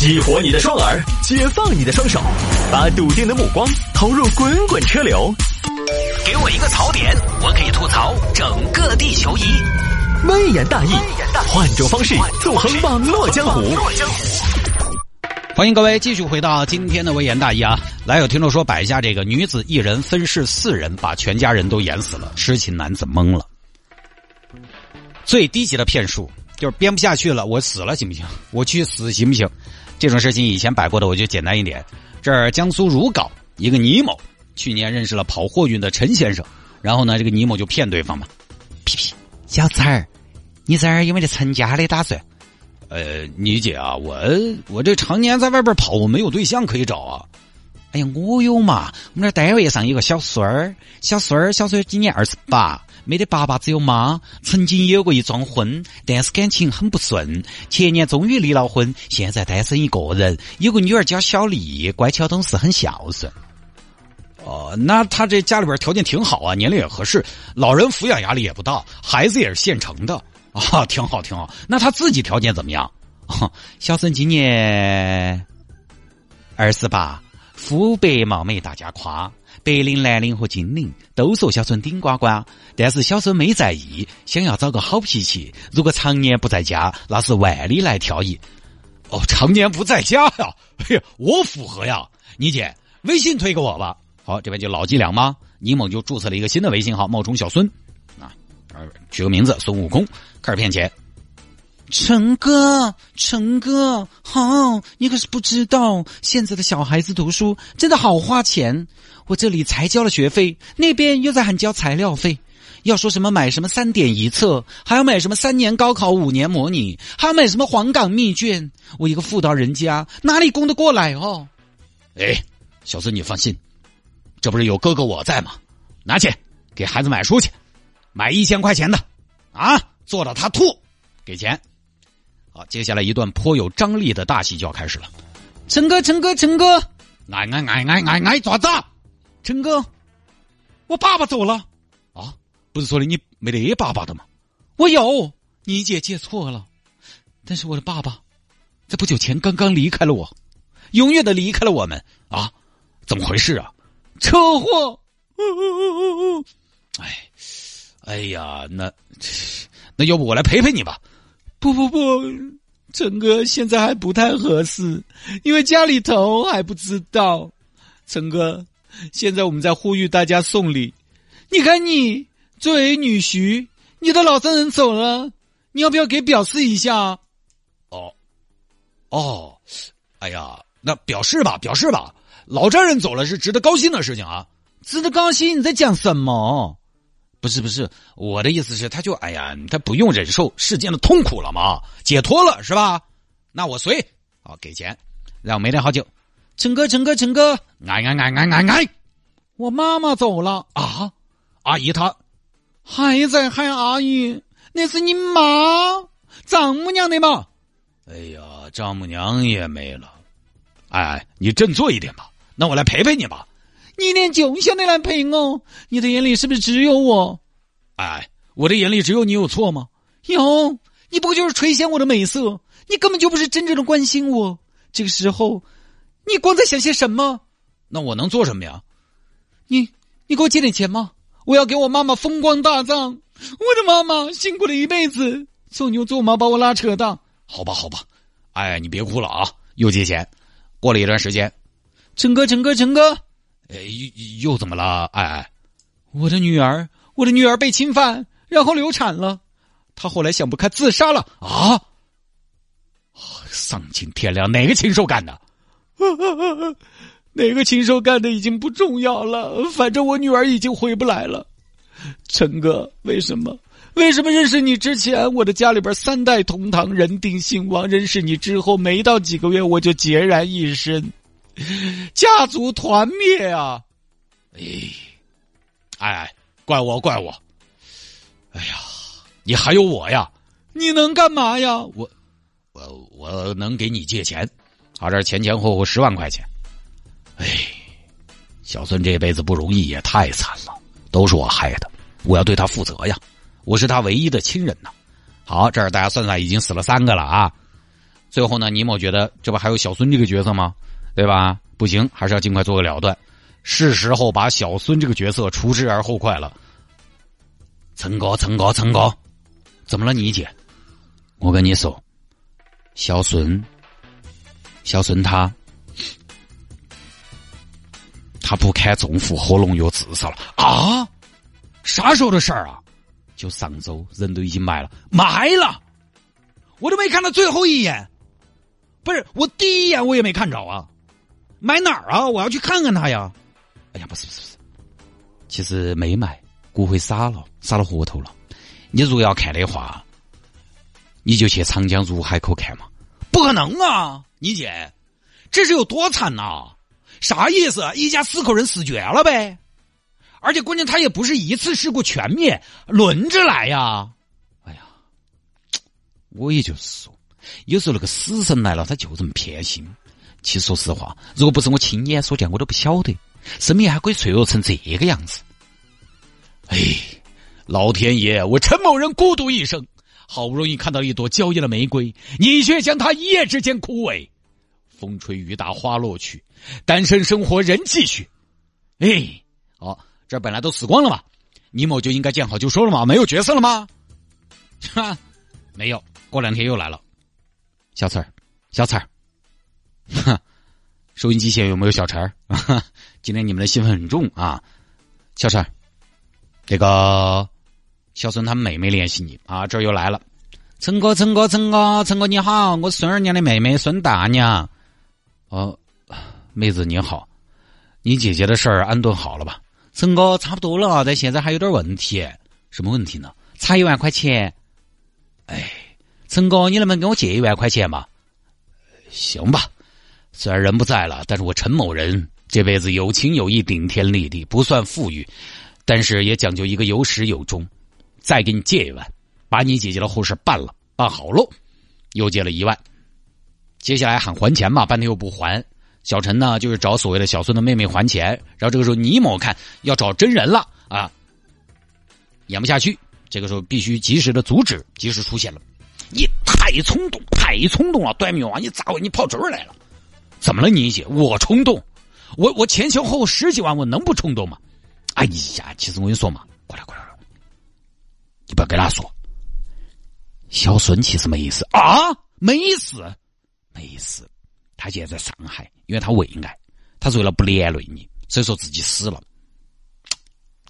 激活你的双耳，解放你的双手，把笃定的目光投入滚滚车流。给我一个槽点，我可以吐槽整个地球仪。微言大义，换种方式纵横网络江湖。欢迎各位继续回到今天的微言大义啊！来，有听众说摆下这个女子一人分饰四人，把全家人都演死了，痴情男子懵了。最低级的骗术就是编不下去了，我死了行不行？我去死行不行？这种事情以前摆过的，我就简单一点。这儿江苏如皋一个倪某，去年认识了跑货运的陈先生，然后呢，这个倪某就骗对方嘛，屁屁，小崽儿，你这儿有没得成家的打算？呃，倪姐啊，我我这常年在外边跑，我没有对象可以找啊。哎呀，我有嘛，我们这单位上有个小孙儿，小孙儿小孙儿今年二十八，没得爸爸只有妈，曾经有过一桩婚，但是感情很不顺，前年终于离了婚，现在单身一个人，有个女儿叫小丽，乖巧懂事，很孝顺。哦，那他这家里边条件挺好啊，年龄也合适，老人抚养压力也不大，孩子也是现成的。啊，挺好，挺好。那他自己条件怎么样？小孙今年二十八，肤白貌美，大家夸。白领、蓝领和金领都说小孙顶呱呱，但是小孙没在意，想要找个好脾气。如果常年不在家，那是万里来挑一。哦，常年不在家呀？哎呀，我符合呀！倪姐，微信推给我吧。好，这边就老伎俩吗？倪某就注册了一个新的微信号，冒充小孙啊。取个名字孙悟空，开始骗钱。陈哥，陈哥，好，你可是不知道，现在的小孩子读书真的好花钱。我这里才交了学费，那边又在喊交材料费。要说什么买什么三点一册，还要买什么三年高考五年模拟，还要买什么黄冈密卷。我一个妇道人家，哪里供得过来哦？哎，小孙你放心，这不是有哥哥我在吗？拿去给孩子买书去。买一千块钱的，啊，做到他吐，给钱。好，接下来一段颇有张力的大戏就要开始了。陈哥，陈哥，陈哥，哎哎哎哎哎哎，爪子，陈哥，我爸爸走了。啊，不是说的你没得爸爸的吗？我有，你姐记错了。但是我的爸爸，在不久前刚刚离开了我，永远的离开了我们。啊，怎么回事啊？车祸。哎。哎呀，那那要不我来陪陪你吧？不不不，陈哥现在还不太合适，因为家里头还不知道。陈哥，现在我们在呼吁大家送礼。你看你作为女婿，你的老丈人走了，你要不要给表示一下？哦哦，哎呀，那表示吧，表示吧。老丈人走了是值得高兴的事情啊，值得高兴？你在讲什么？不是不是，我的意思是，他就哎呀，他不用忍受世间的痛苦了嘛，解脱了是吧？那我随，好给钱，让我没点好久。陈哥，陈哥，陈哥，哎哎哎哎哎哎，我妈妈走了啊！阿姨她还在喊阿姨，那是你妈丈母娘的嘛？哎呀，丈母娘也没了。哎，你振作一点吧，那我来陪陪你吧。你连就晓得来陪我，你的眼里是不是只有我？哎，我的眼里只有你有错吗？有，你不就是垂涎我的美色？你根本就不是真正的关心我。这个时候，你光在想些什么？那我能做什么呀？你，你给我借点钱吗？我要给我妈妈风光大葬。我的妈妈辛苦了一辈子，做牛做马把我拉扯大。好吧，好吧。哎，你别哭了啊！又借钱。过了一段时间，陈哥，陈哥，陈哥。哎，又又怎么了？哎哎，我的女儿，我的女儿被侵犯，然后流产了。她后来想不开，自杀了。啊！丧尽天良，哪个禽兽干的？哪个禽兽干的已经不重要了，反正我女儿已经回不来了。陈哥，为什么？为什么认识你之前，我的家里边三代同堂，人丁兴旺；认识你之后，没到几个月，我就孑然一身。家族团灭啊！哎，哎，怪我，怪我！哎呀，你还有我呀？你能干嘛呀？我，我，我能给你借钱，啊，这前前后后十万块钱。哎，小孙这辈子不容易，也太惨了，都是我害的，我要对他负责呀！我是他唯一的亲人呐。好，这儿大家算算，已经死了三个了啊！最后呢，尼莫觉得这不还有小孙这个角色吗？对吧？不行，还是要尽快做个了断。是时候把小孙这个角色除之而后快了。陈哥，陈哥，陈哥，怎么了，你姐？我跟你说，小孙，小孙他，他不堪重负，喝农药自杀了啊！啥时候的事儿啊？就上周，人都已经埋了，埋了，我都没看到最后一眼。不是，我第一眼我也没看着啊，埋哪儿啊？我要去看看他呀。哎呀，不是不是不是，其实没埋，骨灰撒了，撒了河头了。你如果要看的话，你就去长江入海口看嘛。不可能啊，你姐，这是有多惨呐？啥意思？一家四口人死绝了呗？而且关键他也不是一次事故全灭，轮着来呀！哎呀，我也就是说，有时候那个死神来了，他就这么偏心。其实说实话，如果不是我亲眼所见，我都不晓得生命还可以脆弱成这个样子。哎，老天爷，我陈某人孤独一生，好不容易看到一朵娇艳的玫瑰，你却将它一夜之间枯萎。风吹雨打花落去，单身生活仍继续。哎，好。这本来都死光了嘛，尼莫就应该见好就收了嘛，没有角色了吗？哈，没有，过两天又来了。小翠儿，小翠儿，收音机前有没有小陈儿？今天你们的戏份很重啊，小陈儿，这个小孙他妹妹联系你啊，这儿又来了。陈哥，陈哥，陈哥，陈哥你好，我孙二娘的妹妹孙大娘。哦，妹子你好，你姐姐的事儿安顿好了吧？陈哥，差不多了，但现在还有点问题。什么问题呢？差一万块钱。哎，陈哥，你能不能给我借一万块钱嘛？行吧，虽然人不在了，但是我陈某人这辈子有情有义，顶天立地，不算富裕，但是也讲究一个有始有终。再给你借一万，把你姐姐的后事办了，办好喽。又借了一万，接下来喊还钱嘛，半天又不还。小陈呢，就是找所谓的小孙的妹妹还钱，然后这个时候尼某看要找真人了啊，演不下去，这个时候必须及时的阻止，及时出现了。你太冲动，太冲动了，短命王！你咋你跑这儿来了？怎么了，你姐？我冲动？我我前前后后十几万，我能不冲动吗？哎呀，其实我跟你说嘛，过来过来，你不要跟他说，小孙其实没意思啊，没死，没死。他现在在上海，因为他为爱，他是为了不连累你，所以说自己死了。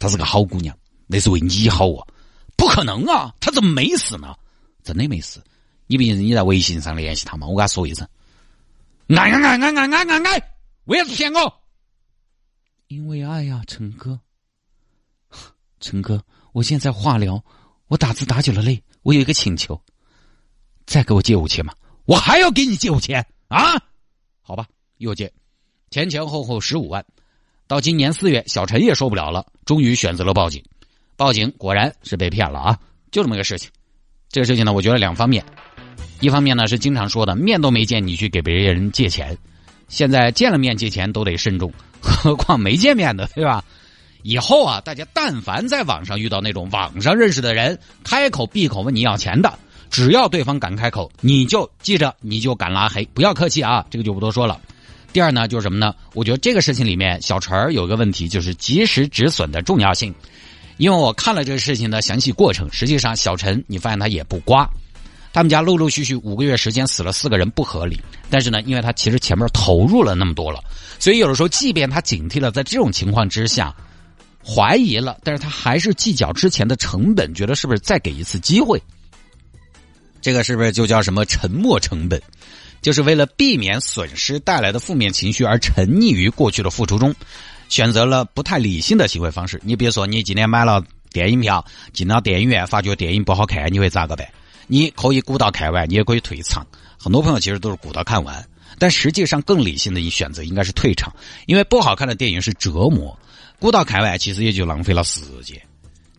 她是个好姑娘，那是为你好啊！不可能啊，她怎么没死呢？真的没死。你不你在微信上联系她嘛？我跟她说一声。爱爱爱爱爱爱爱爱，为啥子骗我？因为爱呀，陈哥。陈哥，我现在化疗，我打字打久了累，我有一个请求，再给我借五千嘛，我还要给你借五千啊！好吧，又借，前前后后十五万，到今年四月，小陈也受不了了，终于选择了报警。报警果然是被骗了啊！就这么个事情。这个事情呢，我觉得两方面，一方面呢是经常说的，面都没见你去给别人借钱，现在见了面借钱都得慎重，何况没见面的，对吧？以后啊，大家但凡在网上遇到那种网上认识的人，开口闭口问你要钱的。只要对方敢开口，你就记着，你就敢拉黑，不要客气啊！这个就不多说了。第二呢，就是什么呢？我觉得这个事情里面，小陈儿有个问题，就是及时止损的重要性。因为我看了这个事情的详细过程，实际上小陈，你发现他也不瓜。他们家陆陆续续五个月时间死了四个人，不合理。但是呢，因为他其实前面投入了那么多了，所以有的时候，即便他警惕了，在这种情况之下，怀疑了，但是他还是计较之前的成本，觉得是不是再给一次机会。这个是不是就叫什么沉没成本？就是为了避免损失带来的负面情绪而沉溺于过去的付出中，选择了不太理性的行为方式。你比如说，你今天买了电影票，进了电影院，发觉电影不好看，你会咋个办？你可以鼓捣看完，你也可以退场。很多朋友其实都是鼓捣看完，但实际上更理性的一选择应该是退场，因为不好看的电影是折磨，鼓捣看完其实也就浪费了时间。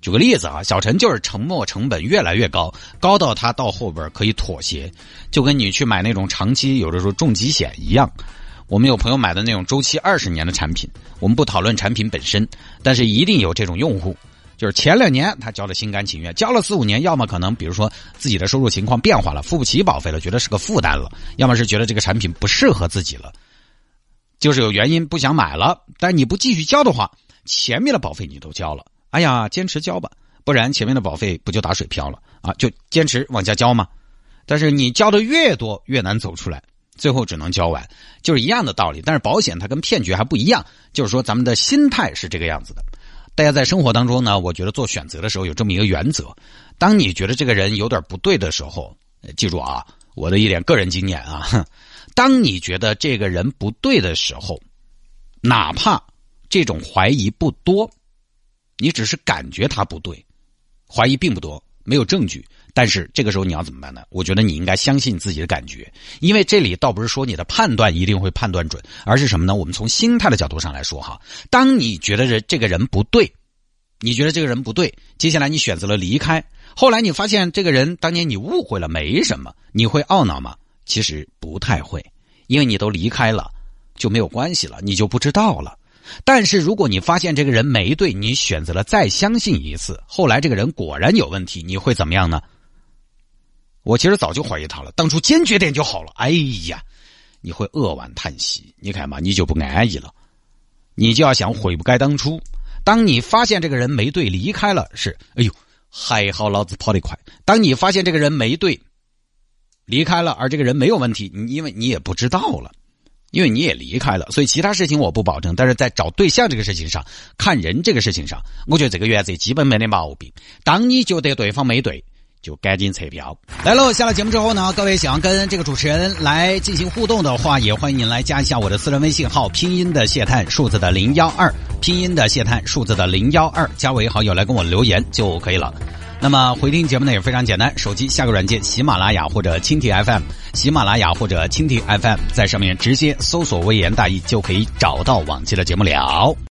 举个例子啊，小陈就是沉没成本越来越高，高到他到后边可以妥协，就跟你去买那种长期有的时候重疾险一样。我们有朋友买的那种周期二十年的产品，我们不讨论产品本身，但是一定有这种用户，就是前两年他交的心甘情愿，交了四五年，要么可能比如说自己的收入情况变化了，付不起保费了，觉得是个负担了；要么是觉得这个产品不适合自己了，就是有原因不想买了。但你不继续交的话，前面的保费你都交了，哎呀，坚持交吧，不然前面的保费不就打水漂了啊？就坚持往下交嘛。但是你交的越多，越难走出来，最后只能交完，就是一样的道理。但是保险它跟骗局还不一样，就是说咱们的心态是这个样子的。大家在生活当中呢，我觉得做选择的时候有这么一个原则：当你觉得这个人有点不对的时候，记住啊，我的一点个人经验啊，当你觉得这个人不对的时候，哪怕这种怀疑不多，你只是感觉他不对，怀疑并不多，没有证据。但是这个时候你要怎么办呢？我觉得你应该相信自己的感觉，因为这里倒不是说你的判断一定会判断准，而是什么呢？我们从心态的角度上来说哈，当你觉得这这个人不对，你觉得这个人不对，接下来你选择了离开，后来你发现这个人当年你误会了，没什么，你会懊恼吗？其实不太会，因为你都离开了，就没有关系了，你就不知道了。但是如果你发现这个人没对，你选择了再相信一次，后来这个人果然有问题，你会怎么样呢？我其实早就怀疑他了，当初坚决点就好了。哎呀，你会扼腕叹息，你看嘛，你就不安逸了，你就要想悔不该当初。当你发现这个人没对，离开了，是哎呦，还好老子跑得快。当你发现这个人没对，离开了，而这个人没有问题，因为你也不知道了，因为你也离开了，所以其他事情我不保证。但是在找对象这个事情上，看人这个事情上，我觉得这个原则基本没得毛病。当你觉得对方没对。就赶紧撤票来喽！下了节目之后呢，各位想跟这个主持人来进行互动的话，也欢迎您来加一下我的私人微信号，拼音的谢探，数字的零幺二，拼音的谢探，数字的零幺二，加为好友来跟我留言就可以了。那么回听节目呢也非常简单，手机下个软件，喜马拉雅或者蜻蜓 FM，喜马拉雅或者蜻蜓 FM，在上面直接搜索“微言大义”就可以找到往期的节目了。